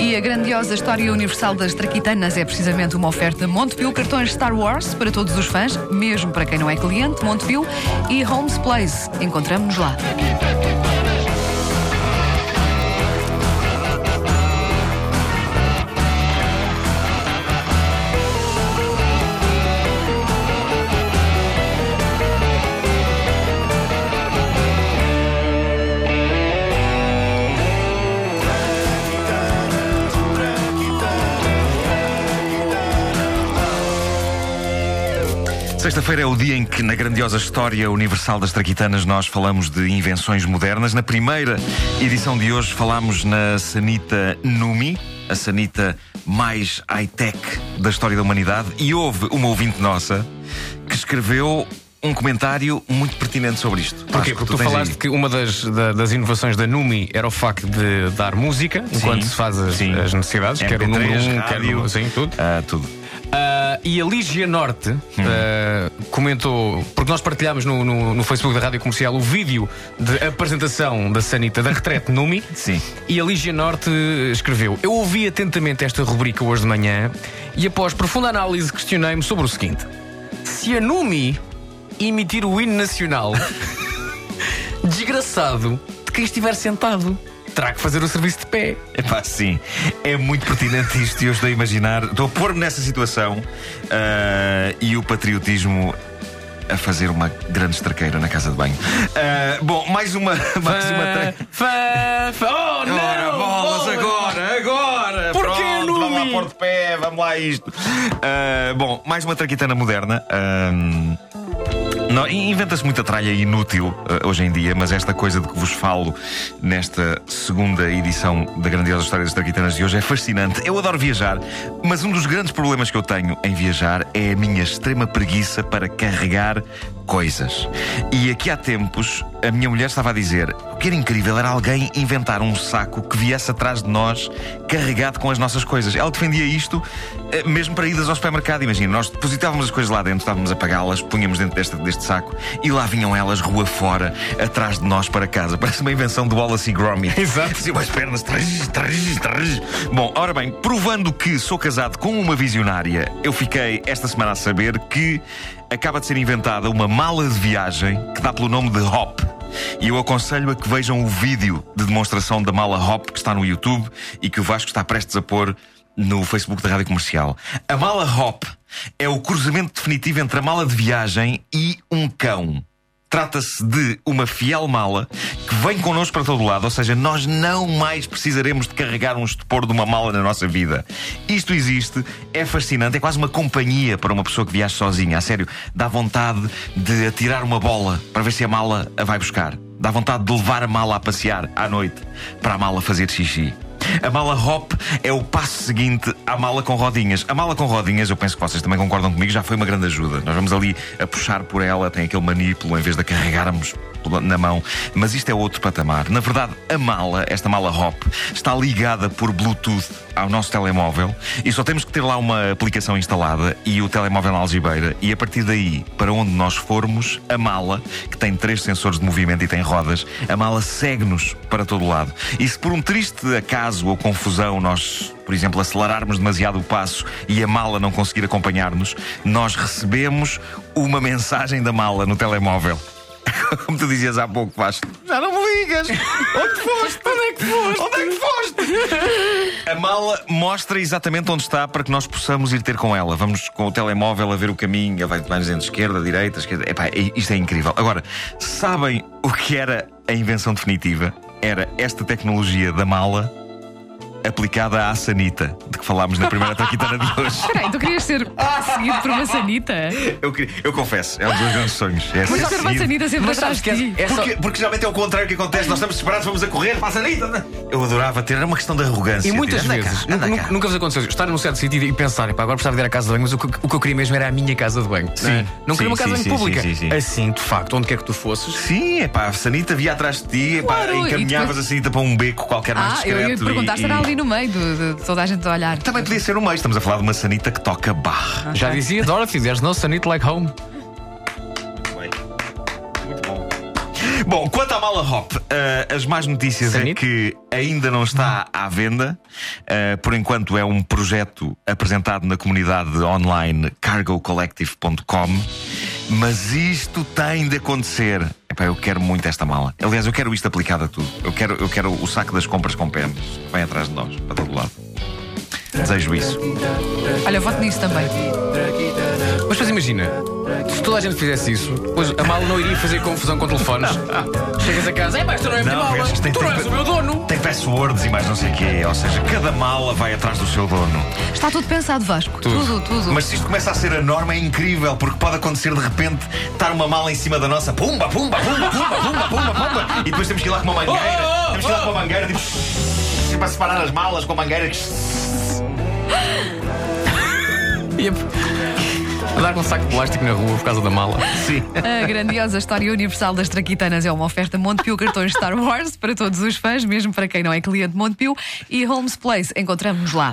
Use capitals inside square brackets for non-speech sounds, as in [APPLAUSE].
E a grandiosa história universal das traquitanas é precisamente uma oferta Montepio cartões Star Wars para todos os fãs, mesmo para quem não é cliente, Montepio e Homes Place. Encontramos-nos lá. Sexta-feira é o dia em que, na grandiosa história universal das traquitanas, nós falamos de invenções modernas. Na primeira edição de hoje, falámos na Sanita Numi, a Sanita mais high-tech da história da humanidade. E houve uma ouvinte nossa que escreveu um comentário muito pertinente sobre isto. Porquê? Porque tu, tens falaste aí. que uma das, da- das inovações da Numi era o facto de dar música enquanto se faz as, sim. as necessidades, quer o MP3, número 1, um, quer o. Sim, tudo. Ah, tudo. Ah, e a Ligia Norte ah, comentou, porque nós partilhámos no, no, no Facebook da Rádio Comercial o vídeo de apresentação da Sanita da retrete [LAUGHS] Numi. Sim. E a Ligia Norte escreveu: Eu ouvi atentamente esta rubrica hoje de manhã e, após profunda análise, questionei-me sobre o seguinte: se a Numi emitir o hino nacional, [LAUGHS] desgraçado de quem estiver sentado, terá que fazer o serviço de pé. Epá, sim, é muito pertinente isto e eu estou a imaginar, estou a pôr-me nessa situação ah, e o patriotismo a fazer uma grande estraqueira na casa de banho. Ah, bom, mais uma. [LAUGHS] Mais uma tra- Fã, fã, oh, não! Ora, bolas, bolas. agora, agora! Porquê, Pronto, Vamos lá pôr de pé, vamos lá a isto. Ah, bom, mais uma traquitana moderna. Ahm, não, Inventa-se muita tralha inútil ah, hoje em dia, mas esta coisa de que vos falo nesta segunda edição da grandiosa história das traquitanas de hoje é fascinante. Eu adoro viajar, mas um dos grandes problemas que eu tenho em viajar é a minha extrema preguiça para carregar coisas. E aqui há tempos a minha mulher estava a dizer: o que era incrível era alguém inventar um saco que viesse atrás de nós carregado com as nossas coisas. Ela defendia isto eh, mesmo para idas ao supermercado. Imagina, nós depositávamos as coisas lá dentro, estávamos a pagá-las, punhamos dentro deste, deste saco e lá vinham elas rua fora, atrás de nós para casa. [LAUGHS] Parece uma invenção do Wallace e Gromit. [LAUGHS] Exato. Assim, umas pernas. trrr, trrr, trrr. Bom, ora bem, provando que sou casado com uma visionária, eu fiquei esta semana a saber que acaba de ser inventada uma mala de viagem que dá pelo nome de Hop. E eu aconselho a que vejam o vídeo de demonstração da mala Hop que está no YouTube e que o Vasco está prestes a pôr no Facebook da Rádio Comercial. A mala Hop é o cruzamento definitivo entre a mala de viagem e um cão. Trata-se de uma fiel mala que vem connosco para todo lado, ou seja, nós não mais precisaremos de carregar um estupor de uma mala na nossa vida. Isto existe, é fascinante, é quase uma companhia para uma pessoa que viaja sozinha. A sério, dá vontade de atirar uma bola para ver se a mala a vai buscar. Dá vontade de levar a mala a passear à noite para a mala fazer xixi. A mala Hop é o passo seguinte à mala com rodinhas. A mala com rodinhas, eu penso que vocês também concordam comigo, já foi uma grande ajuda. Nós vamos ali a puxar por ela, tem aquele manípulo em vez de a carregarmos na mão. Mas isto é outro patamar. Na verdade, a mala, esta mala Hop, está ligada por Bluetooth ao nosso telemóvel e só temos que ter lá uma aplicação instalada e o telemóvel na algibeira. E a partir daí, para onde nós formos, a mala, que tem três sensores de movimento e tem rodas, a mala segue-nos para todo lado. E se por um triste acaso ou confusão nós, por exemplo, acelerarmos demasiado o passo e a mala não conseguir acompanhar-nos, nós recebemos uma mensagem da mala no telemóvel. [LAUGHS] Como tu dizias há pouco, Vasco. Já não me ligas! Onde foste? Onde é que foste? Onde é que foste? A mala mostra exatamente onde está para que nós possamos ir ter com ela. Vamos com o telemóvel a ver o caminho, ele vai, vai dizendo esquerda, direita, esquerda. Epá, isto é incrível. Agora, sabem o que era a invenção definitiva? Era esta tecnologia da mala aplicada à sanita, de que falámos na primeira traquitana de hoje. [LAUGHS] Peraí, tu querias ser seguido por uma sanita? Eu, queria- eu confesso, é um dos meus grandes sonhos. É Mas ser uma sanita sempre Mas atrás sabes de que ti. é, é só- Porque, porque geralmente é o contrário que acontece. Nós estamos separados, vamos a correr para a sanita. né? Eu adorava ter, era uma questão de arrogância. E muitas Anda cá, vezes, anda nunca, cá. nunca vos aconteceu estar num certo sítio e pensar, "Epá, agora precisava de ir à casa de banho, mas o que, o que eu queria mesmo era a minha casa de banho. Sim. Não, é? não Sim, queria uma casa sim, de banho sim, pública. sim, sim, sim. Assim, de facto, onde quer que tu fosses. Sim, é pá, a sanita via atrás de ti, epá, Claro, e encaminhavas depois- a sanita para um beco qualquer mais Ah, discreto. eu ia te perguntar e- se era e- ali no meio de, de toda a gente a olhar. Também podia ser o meio. Estamos a falar de uma sanita que toca barra. Já dizia Dorothy, there's no sanit like home. Muito bom. Bom, quanto à mala Hop, eh, as más notícias é Sanito? que ainda não está à venda. Eh, por enquanto é um projeto apresentado na comunidade online cargocollective.com. Mas isto tem de acontecer. Epá, eu quero muito esta mala. Aliás, eu quero isto aplicado a tudo. Eu quero, eu quero o saco das compras com pernas. Vem atrás de nós, para todo lado. Desejo isso. Olha, voto nisso também. Mas depois imagina, se toda a gente fizesse isso, depois a mala não iria fazer confusão com telefones. [LAUGHS] Chegas a casa, é pá, isto não é a minha Não, mala, porque tem- tu não tem- és o meu dono. Tem passwords e mais não sei o quê. Ou seja, cada mala vai atrás do seu dono. Está tudo pensado, Vasco. Tudo. Tudo, tudo. Mas se isto começa a ser a norma, é incrível, porque pode acontecer de repente estar uma mala em cima da nossa, pumba, pumba, pumba, pumba, pumba, pumba, pumba, e depois temos que ir lá com uma mangueira. Oh, oh, Temos que ir lá oh. com uma mangueira, tipo, para separar as malas com a mangueira. E a... a dar com um saco de plástico na rua por causa da mala. Sim. A grandiosa história universal das Traquitanas é uma oferta Montepio cartões Star Wars para todos os fãs, mesmo para quem não é cliente Montepio. E Holmes Place, encontramos lá